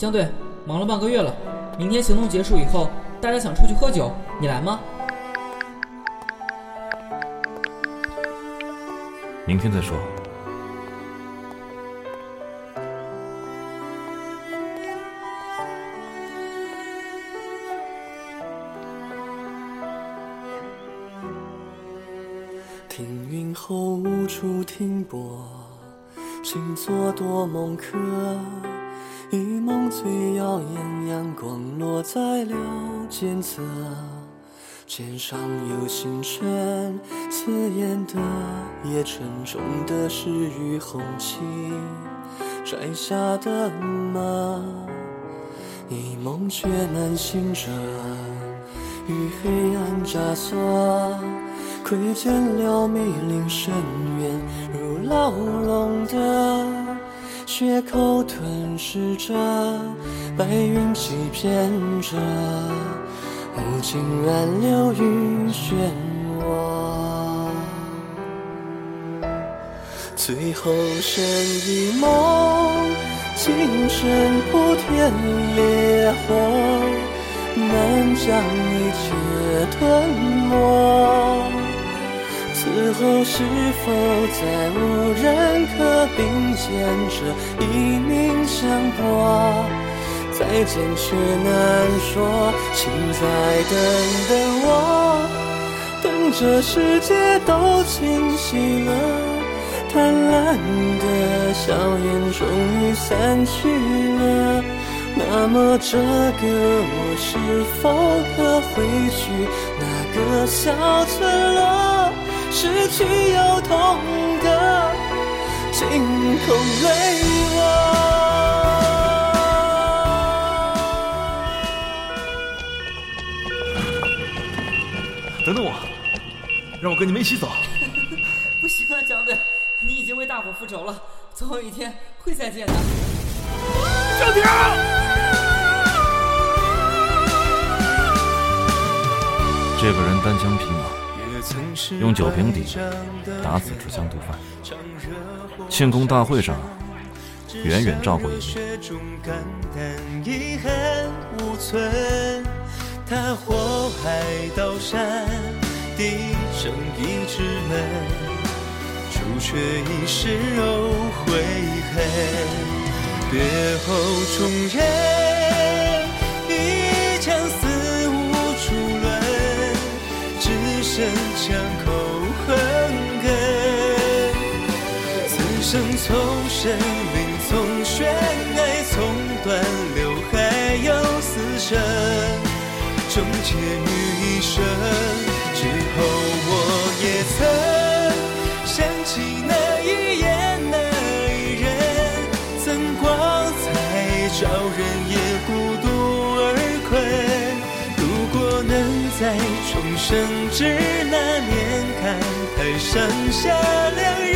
江队，忙了半个月了，明天行动结束以后，大家想出去喝酒，你来吗？明天再说。听云后无处停泊，静坐多梦客。一梦最耀眼，阳光落在了肩侧，肩上有星辰，刺眼的也沉重的是雨红旗摘下的吗？一梦却难醒着，与黑暗枷锁，窥见了密林深渊，如牢笼的。血口吞噬着，白云欺骗着，无尽乱流与漩涡。最后剩一梦，今生铺天烈火，难将一切吞没。后是否再无人可并肩着一命相搏？再见却难说，请再等等我，等这世界都清晰了，贪婪的笑颜终于散去了。那么这个我是否可回去那个小村落？失去又痛的惊空泪落。等等我，让我跟你们一起走。不行啊，江队，你已经为大伙复仇了，总有一天会再见的。江婷，这个人单枪匹马。用酒瓶底打死持枪毒贩，庆功大会上远远照过一面。他火海刀山，地生一纸门，除却一世肉悔恨，别后重演，只剩。枪口横亘，此生从生灵从悬，爱从断流，还有死生，终结于一生。之后我也曾想起那一眼那一人，曾光彩照人，也孤独而困。如果能在重生之。剩下两人，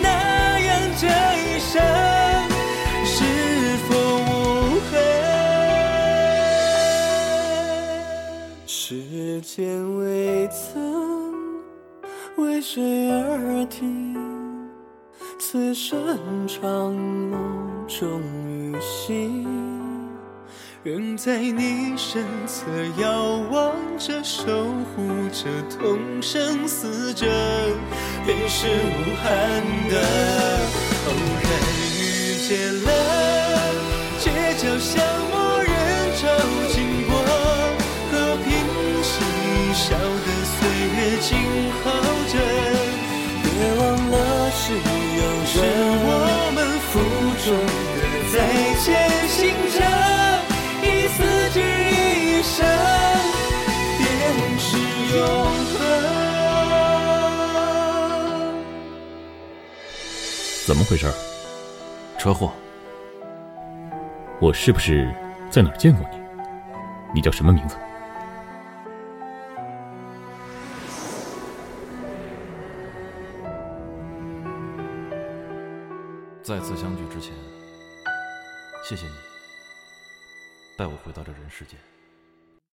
那样这一生是否无痕？时间未曾为谁而停，此生长梦终于醒。仍在你身侧遥望着，守护着，同生死者，便是无憾的。偶然遇见了，街角巷陌怎么回事？车祸？我是不是在哪儿见过你？你叫什么名字？再次相聚之前，谢谢你带我回到这人世间。